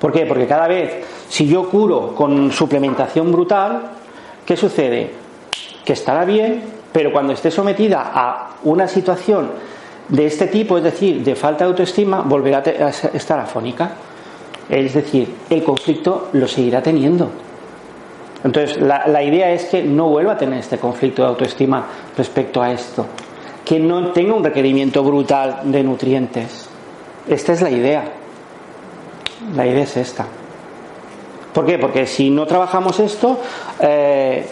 ¿Por qué? Porque cada vez, si yo curo con suplementación brutal, ¿qué sucede? Que estará bien, pero cuando esté sometida a una situación de este tipo, es decir, de falta de autoestima, volverá a estar afónica. Es decir, el conflicto lo seguirá teniendo. Entonces, la idea es que no vuelva a tener este conflicto de autoestima respecto a esto que no tenga un requerimiento brutal de nutrientes. Esta es la idea. La idea es esta. ¿Por qué? Porque si no trabajamos esto, eh,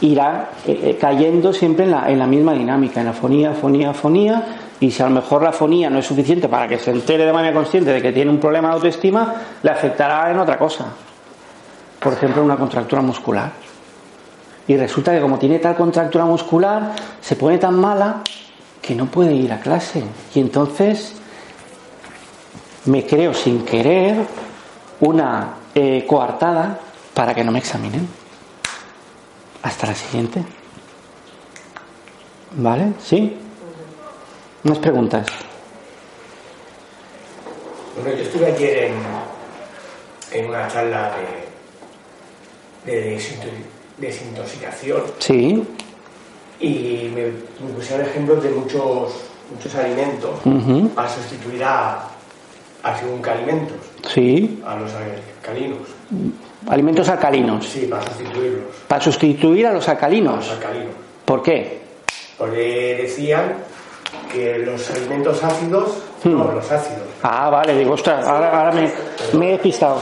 irá eh, eh, cayendo siempre en la, en la, misma dinámica, en la fonía, fonía, fonía, y si a lo mejor la fonía no es suficiente para que se entere de manera consciente de que tiene un problema de autoestima, le afectará en otra cosa. Por ejemplo, una contractura muscular. Y resulta que como tiene tal contractura muscular, se pone tan mala que no puede ir a clase. Y entonces me creo sin querer una eh, coartada para que no me examinen. Hasta la siguiente. ¿Vale? ¿Sí? Unas preguntas. Bueno, yo estuve ayer en, una charla de, de desintoxicación. Sí. Y me, me pusieron ejemplos de muchos, muchos alimentos para sustituir a, a según alimentos. Sí. A los alcalinos. Alimentos alcalinos. Sí, para sustituirlos. Para sustituir a los alcalinos. A los alcalinos. ¿Por qué? Porque decían que los alimentos ácidos, no, los ácidos. Ah, vale, digo, ostras, ahora, ahora me, me he despistado.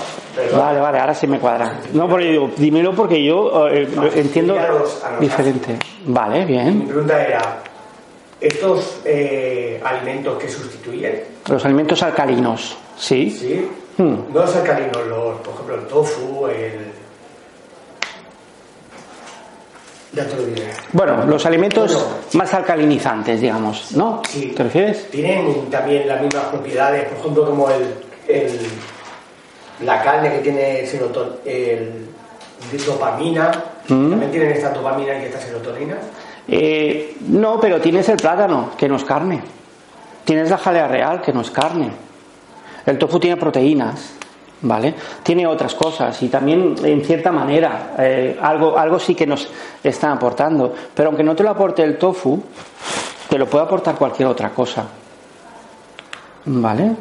Vale, vale, ahora sí me cuadra. No, porque digo, dímelo porque yo eh, entiendo a los- a los diferente. Vale, Mi bien. pregunta era, ¿estos eh, alimentos que sustituyen, Los alimentos alcalinos, sí. sí? Hmm. No los alcalinos, los, por ejemplo, el tofu, el... Ya te lo diré. Bueno, los alimentos Bueno. más alcalinizantes, digamos, ¿no? Sí. ¿Te refieres? Tienen también las mismas propiedades, por ejemplo, como el, el- la carne que tiene seroton, el, dopamina, Mm. también tienen esta dopamina y esta serotonina. Eh, no, pero tienes el plátano, que no es carne. Tienes la jalea real, que no es carne. El tofu tiene proteínas, ¿vale? Tiene otras cosas y también, en cierta manera, eh, algo, algo sí que nos están aportando. Pero aunque no te lo aporte el tofu, te lo puede aportar cualquier otra cosa. ¿Vale?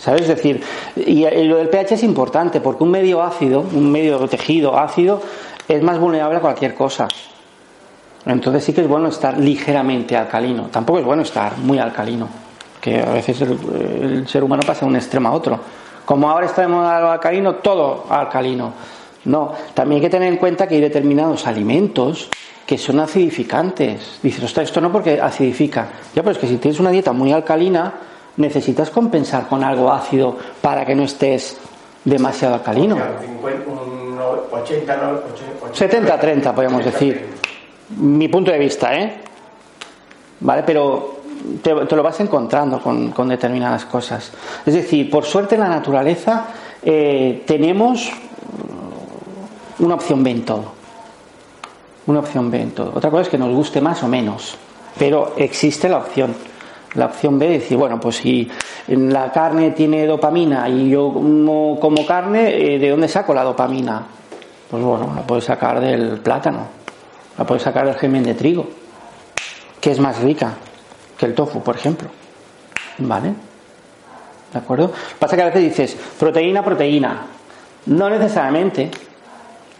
¿Sabes? Es decir, y, lo del pH es importante porque un medio ácido, un medio tejido ácido, es más vulnerable a cualquier cosa. Entonces sí que es bueno estar ligeramente alcalino. Tampoco es bueno estar muy alcalino, que a veces el, ser humano pasa de un extremo a otro. Como ahora está de moda alcalino, todo alcalino. No, también hay que tener en cuenta que hay determinados alimentos que son acidificantes. Dices, ostras, esto no porque acidifica. Ya, pero es que si tienes una dieta muy alcalina, necesitas compensar con algo ácido para que no estés demasiado alcalino. O sea, 50, un no- 80, no, 80, 70-30, podríamos decir. Mi punto de vista, ¿eh? ¿Vale? Pero te, te lo vas encontrando con, con determinadas cosas. Es decir, por suerte en la naturaleza eh, tenemos una opción B en todo. Una opción B en todo. Otra cosa es que nos guste más o menos, pero existe la opción. La opción B de decir, bueno, pues si la carne tiene dopamina y yo como carne, eh, ¿de dónde saco la dopamina? Pues bueno, la puedes sacar del plátano, la puedes sacar del germen de trigo, que es más rica que el tofu, por ejemplo. ¿Vale? ¿De acuerdo? Pasa que a veces dices, proteína, proteína. No necesariamente.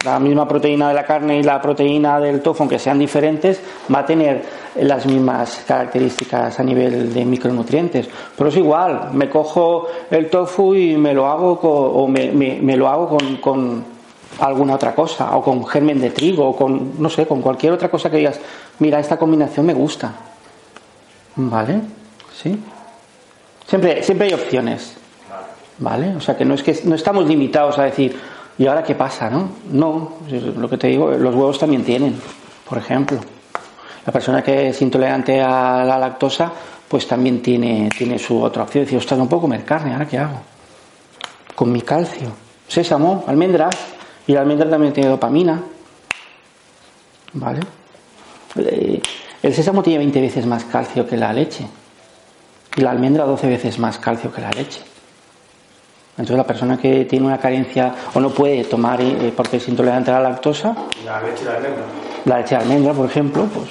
La misma proteína de la carne y la proteína del tofu, aunque sean diferentes, va a tener las mismas características a nivel de micronutrientes. Pero es igual, me cojo el tofu y me lo hago con, o me, me- me lo hago con, con alguna otra cosa, o con germen de trigo, o con, no sé, con cualquier otra cosa que digas, mira, esta combinación me gusta. ¿Vale? ¿Sí? Siempre, siempre hay opciones. ¿Vale? O sea que no es que no estamos limitados a decir, ¿y ahora qué pasa? No, no, lo que te digo, los huevos también tienen, por ejemplo. La persona que es intolerante a la lactosa, pues también tiene, tiene su otra opción. Decir, ostras, no puedo comer carne, ¿ahora qué hago? Con mi calcio. Sésamo, almendras, y la almendra también tiene dopamina. ¿Vale? Eh, El sésamo tiene 20 veces más calcio que la leche. Y la almendra 12 veces más calcio que la leche. Entonces la persona que tiene una carencia o no puede tomar eh, porque es intolerante a la lactosa, la leche de almendra. la leche de almendra, por ejemplo, pues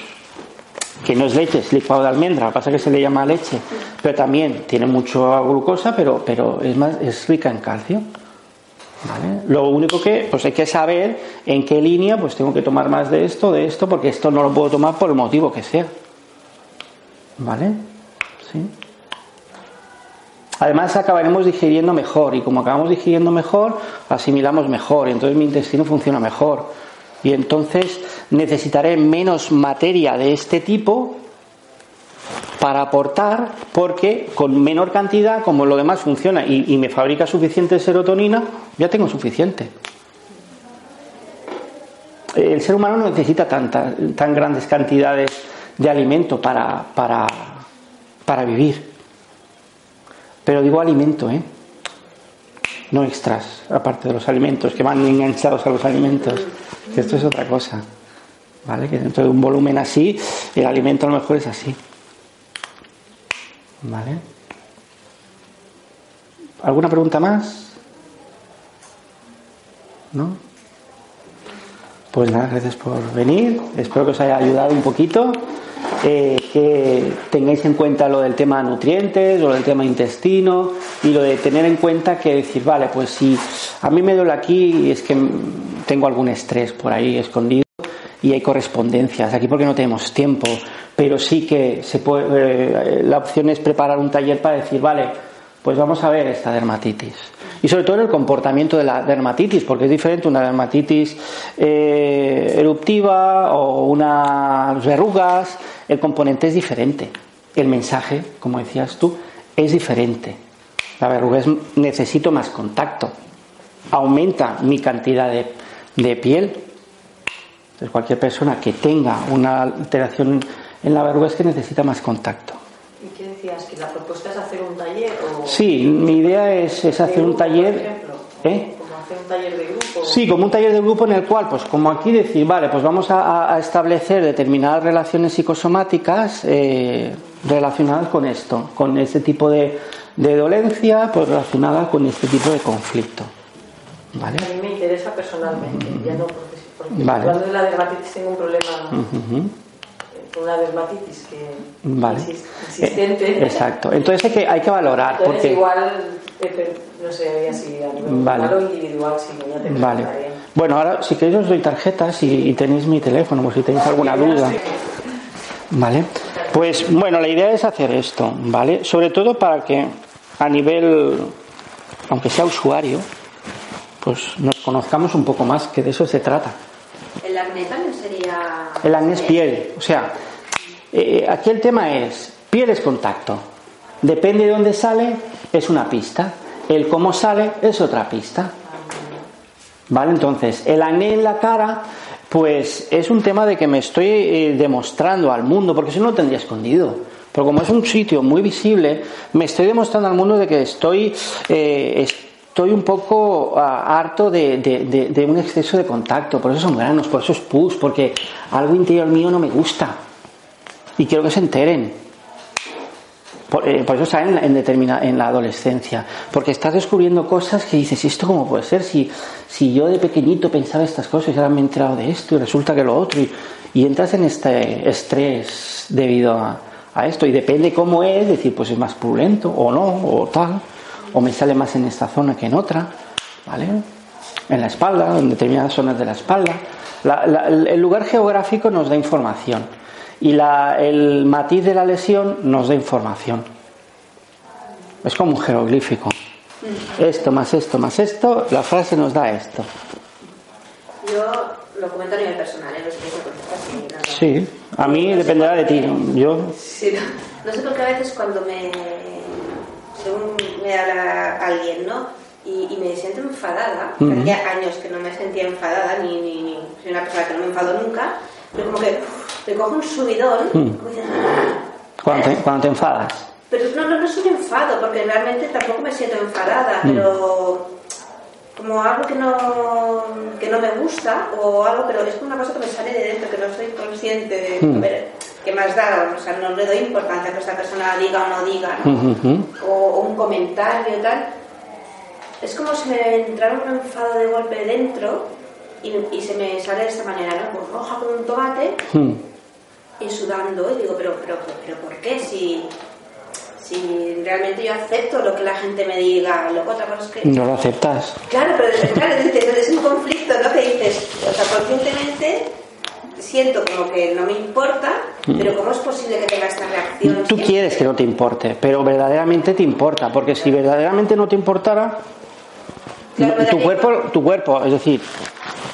que no es leche, es licuado de almendra, lo que pasa es que se le llama leche, pero también tiene mucha glucosa, pero, pero es más es rica en calcio. ¿vale? Lo único que pues hay que saber en qué línea pues tengo que tomar más de esto, de esto, porque esto no lo puedo tomar por el motivo que sea. ¿Vale? ¿Sí? Además acabaremos digiriendo mejor y como acabamos digiriendo mejor, asimilamos mejor y entonces mi intestino funciona mejor. Y entonces necesitaré menos materia de este tipo para aportar porque con menor cantidad, como lo demás funciona y, me fabrica suficiente serotonina, ya tengo suficiente. El ser humano no necesita tantas, tan grandes cantidades de alimento para, para, para vivir. Pero digo alimento, ¿eh? No extras, aparte de los alimentos, que van enganchados a los alimentos. Esto es otra cosa. ¿Vale? Que dentro de un volumen así, el alimento a lo mejor es así. ¿Vale? ¿Alguna pregunta más? ¿No? Pues nada, gracias por venir. Espero que os haya ayudado un poquito. Eh, que tengáis en cuenta lo del tema nutrientes, lo del tema intestino y lo de tener en cuenta que decir, vale, pues si a mí me duele aquí es que tengo algún estrés por ahí escondido y hay correspondencias. Aquí porque no tenemos tiempo, pero sí que se puede, eh, la opción es preparar un taller para decir, vale, pues vamos a ver esta dermatitis. Y sobre todo en el comportamiento de la dermatitis, porque es diferente una dermatitis eh, eruptiva o unas verrugas, el componente es diferente. El mensaje, como decías tú, es diferente. La verruga es necesito más contacto. Aumenta mi cantidad de, de piel. Entonces, cualquier persona que tenga una alteración en la verruga es que necesita más contacto. ¿Y qué decías? ¿Que la propuesta es hacer un taller? O... Sí, mi idea es, es hacer un taller. ¿Eh? Como hacer un taller de grupo. Sí, como un taller de grupo en el cual, pues como aquí decir, vale, pues vamos a, a establecer determinadas relaciones psicosomáticas eh, relacionadas con esto, con este tipo de, de dolencia, pues relacionada con este tipo de conflicto. ¿Vale? A mí me interesa personalmente, ya no porque, porque Vale. cuando la dermatitis tengo un problema. Una dermatitis que Vale. insistente. Eh, exacto. Entonces hay que, hay que valorar. Entonces Porque, igual, eh, no sé, había si Vale. individual, si no, ya te Vale. Bueno, ahora si queréis os doy tarjetas y, y tenéis mi teléfono por si tenéis alguna duda. ¿Vale? Pues bueno, la idea es hacer esto, ¿vale? Sobre todo para que a nivel, aunque sea usuario, pues nos conozcamos un poco más, que de eso se trata. El acné también sería. El acné es piel, o sea, eh, aquí el tema es, piel es contacto. Depende de dónde sale, es una pista. El cómo sale es otra pista. ¿Vale? Entonces, el acné en la cara, pues es un tema de que me estoy eh, demostrando al mundo, porque si no lo tendría escondido. Pero como es un sitio muy visible, me estoy demostrando al mundo de que estoy, eh, estoy un poco ah, harto de, de- un exceso de contacto. Por eso son granos, por eso es pus, porque algo interior mío no me gusta. Y quiero que se enteren. Por, eh, eso salen en, determina- en la adolescencia. Porque estás descubriendo cosas que dices, ¿y esto cómo puede ser? Si, si yo de pequeñito pensaba estas cosas y ahora me he enterado de esto y resulta que lo otro. Y, y entras en este estrés debido a, a esto. Y depende cómo es, decir, pues es más purulento o no, o tal. O me sale más en esta zona que en otra. ¿Vale? En la espalda, en determinadas zonas de la espalda. La- la- el lugar geográfico nos da información y la- el matiz de la lesión nos da información. Es como un jeroglífico. Esto más esto más esto, la frase nos da esto. Yo lo comento a nivel personal, ¿eh? no sé. Sí, a mí dependerá de ti. Yo, Sí, no. No sé por qué a veces cuando me. Según me habla alguien, ¿no? Y, y me siento enfadada, Ujú. hacía años que no me sentía enfadada, ni, ni, ni soy una persona que no me enfado nunca, pero como que uf, me cojo un subidón, como diciendo, "Ah". cuando te, cuando te enfadas. pero no, no, no es un enfado, porque realmente tampoco me siento enfadada, pero como algo que no, que no me gusta, o algo, pero es una cosa que me sale de dentro, que no soy consciente de Mm. a ver, qué más da, o sea, no le doy importancia a que esta persona diga o no diga, ¿no? Ujú. o, o un comentario y tal. Es como si me entrara un enfado de golpe dentro y, y se me sale de esta manera, ¿no? Pues roja como un tomate Mm. y sudando. Y digo, pero, pero, pero, ¿por qué? Si, si realmente yo acepto lo que la gente me diga, luego otra cosa es que... No lo aceptas. Claro, pero claro, es un conflicto, ¿no? Que dices, o sea, conscientemente siento como que no me importa, pero ¿cómo es posible que tenga esta reacción? Mm. Tú siempre? quieres que no te importe, pero verdaderamente te importa, porque si verdaderamente no te importara, Claro, tu daría cuerpo, tu cuerpo, es decir,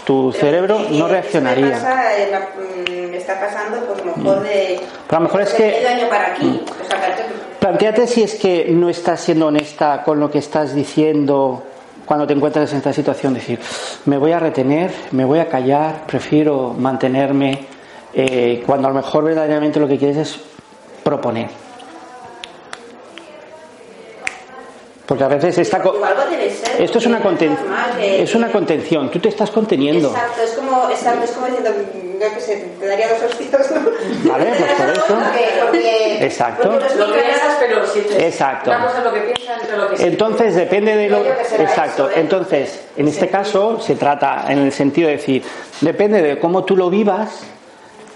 tu Pero cerebro no Me, reaccionaría. pasa, eh, la- mm, me está pasando, pues a lo mejor de. Pero a lo mejor es de que- medio año para aquí. O sea, que- Plantéate si es que no estás siendo honesta con lo que estás diciendo cuando te encuentras en esta situación. Decir, me voy a retener, me voy a callar, prefiero mantenerme, eh, cuando a lo mejor verdaderamente lo que quieres es proponer. Porque a veces ser. esto es una, no conten- normal que- es una contención, tú te estás conteniendo. Exacto, es como, exacto, es como diciendo, yo qué sé, te daría dos hostios, ¿no? Vale, pues por eso. Porque, Exacto. porque Lo piensas, pero si te... Exacto. Una cosa es lo que piensas, lo que. Entonces depende de lo exacto. eso, ¿eh? Entonces, en este caso se trata en el sentido de decir, depende de cómo tú lo vivas,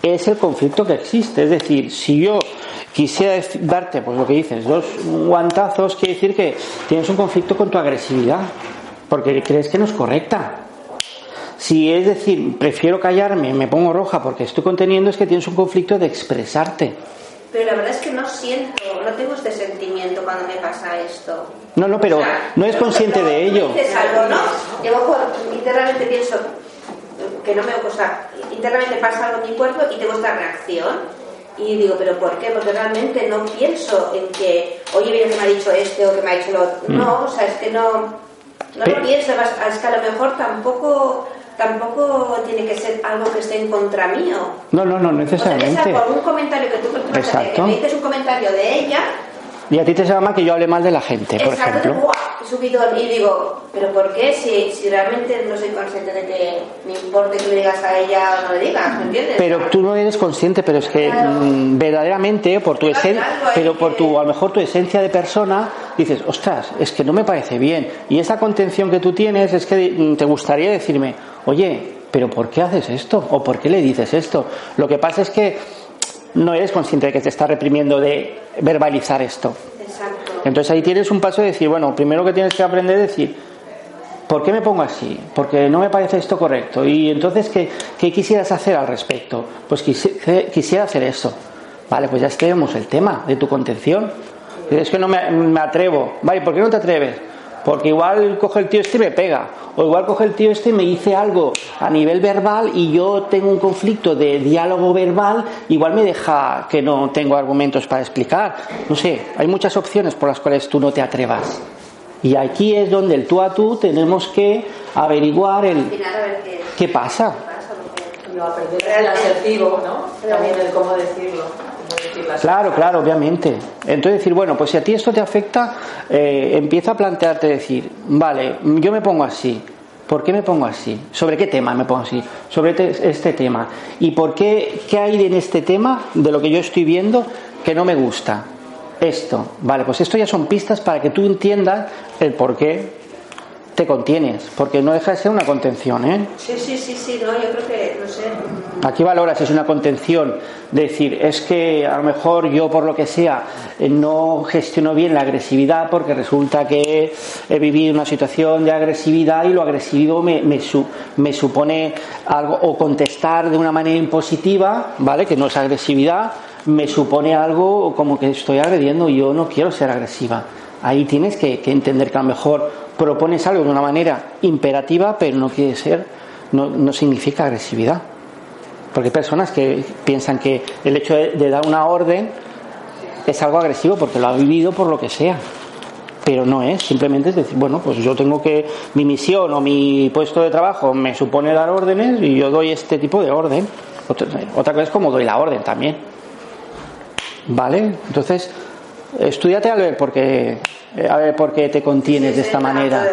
es el conflicto que existe. Es decir, si yo quisiera darte, pues lo que dices, dos guantazos, quiere decir que tienes un conflicto con tu agresividad, porque crees que no es correcta. Si es decir, prefiero callarme, me pongo roja porque estoy conteniendo, es que tienes un conflicto de expresarte. Pero la verdad es que no siento, no tengo este sentimiento cuando me pasa esto. No, no, pero O sea, no es consciente de ello. Dices algo, ¿no? Y a lo mejor internamente pienso que no me o sea, internamente pasa algo en mi cuerpo y tengo esta reacción. Y digo, ¿pero por qué? Porque realmente no pienso en que, oye, mira que me ha dicho este o que me ha dicho lo otro. No, o sea, es que no, no lo pienso. Es que a lo mejor tampoco, tampoco tiene que ser algo que esté en contra mío. No, no, no O sea, necesariamente. por un comentario que tú por ejemplo, que me dices un comentario de ella, Y a ti te llama que yo hable mal de la gente, por Exacto, ejemplo. ¡buah! subidón y digo, ¿pero por qué? Si, si realmente no soy consciente de que me importe que le digas a ella o no le digas, ¿me entiendes? Pero tú no eres consciente, pero es que Claro. mm, verdaderamente, por tu Claro, esencia, claro, pero por tu, a lo mejor tu esencia de persona, dices, ostras, es que no me parece bien. Y esa contención que tú tienes es que mm, te gustaría decirme, oye, pero ¿por qué haces esto? ¿O por qué le dices esto? Lo que pasa es que no eres consciente de que te está reprimiendo de verbalizar esto. Exacto. Entonces ahí tienes un paso de decir, bueno, primero que tienes que aprender es decir, ¿por qué me pongo así? Porque no me parece esto correcto. Y entonces, ¿qué, qué quisieras hacer al respecto? Pues quisi- quisiera hacer eso. Vale, pues ya tenemos el tema de tu contención. Es que no me, me atrevo. Vale, ¿por qué no te atreves? Porque igual coge el tío este y me pega. O igual coge el tío este y me dice algo a nivel verbal y yo tengo un conflicto de diálogo verbal, igual me deja que no tengo argumentos para explicar. No sé, hay muchas opciones por las cuales tú no te atrevas. Y aquí es donde el tú a tú tenemos que averiguar el final a ver qué, qué pasa. asertivo, ¿no? También el cómo decirlo. Claro, claro, obviamente. Entonces decir, bueno, pues si a ti esto te afecta, eh, empieza a plantearte decir, vale, yo me pongo así. ¿Por qué me pongo así? ¿Sobre qué tema me pongo así? Sobre te- este tema. ¿Y por qué, qué hay en este tema, de lo que yo estoy viendo, que no me gusta? Esto. Vale, pues esto ya son pistas para que tú entiendas el por qué te contienes. Porque no deja de ser una contención, ¿eh? Sí, sí, sí, sí, no, yo creo que, no sé. Aquí valoras es una contención, de decir, es que a lo mejor yo por lo que sea eh, no gestiono bien la agresividad porque resulta que he vivido una situación de agresividad y lo agresivo me, me, su- me supone algo, o contestar de una manera impositiva, ¿vale? Que no es agresividad, me supone algo como que estoy agrediendo y yo no quiero ser agresiva. Ahí tienes que, que entender que a lo mejor propones algo de una manera imperativa, pero no quiere ser, no, no significa agresividad. Porque hay personas que piensan que el hecho de, dar una orden es algo agresivo porque lo ha vivido por lo que sea. Pero no es, simplemente es decir, bueno, pues yo tengo que, mi misión o mi puesto de trabajo me supone dar órdenes y yo doy este tipo de orden. Otra, otra cosa es como doy la orden también. ¿Vale? Entonces, estudiate a ver por qué, eh, a ver por qué te contienes de esta manera.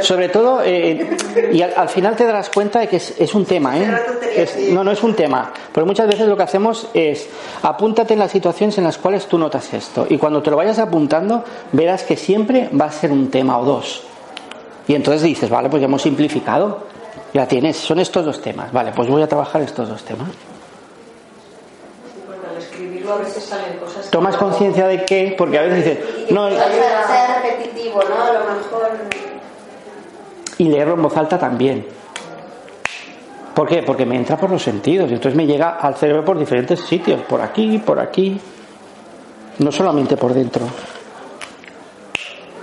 Sobre todo, eh, y al, al final te darás cuenta de que es, un tema, ¿eh? no, no es un tema. Pero muchas veces lo que hacemos es apúntate en las situaciones en las cuales tú notas esto. Y cuando te lo vayas apuntando, verás que siempre va a ser un tema o dos. Y entonces dices, vale, pues ya hemos simplificado. Ya tienes, son estos dos temas. Vale, pues voy a trabajar estos dos temas. Escribirlo a veces salen cosas. que Tomas conciencia de qué, porque a veces dices, no, sea, sea repetitivo, ¿no? A lo mejor. y leerlo en voz alta también. ¿Por qué? Porque me entra por los sentidos y entonces me llega al cerebro por diferentes sitios, por aquí, por aquí, no solamente por dentro.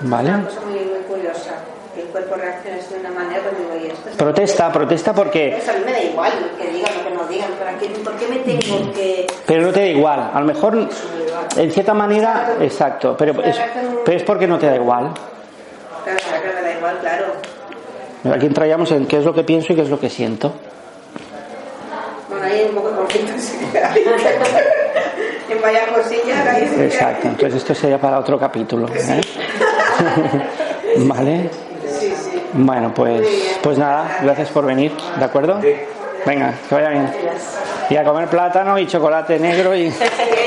¿Vale? Una cosa muy, muy curiosa. El cuerpo reacciona de una manera, pues digo, y esto es- Protesta, protesta porque... Pues a mí me da igual lo que digan, lo que no digan, ¿para qué, ¿por qué me tengo que.? Pero no te da igual, a lo mejor en cierta manera, exacto, pero es, pero es porque no te da igual. Claro, claro que me da igual, claro. Aquí entraríamos en qué es lo que pienso y qué es lo que siento. Bueno, hay un poco de conflicto. En vaya cosilla, ahí hay. Exacto, entonces esto sería para otro capítulo. ¿eh? ¿Vale? Sí, sí. Bueno, pues, pues nada, gracias por venir, ¿de acuerdo? Venga, que vaya bien. Y a comer plátano y chocolate negro y...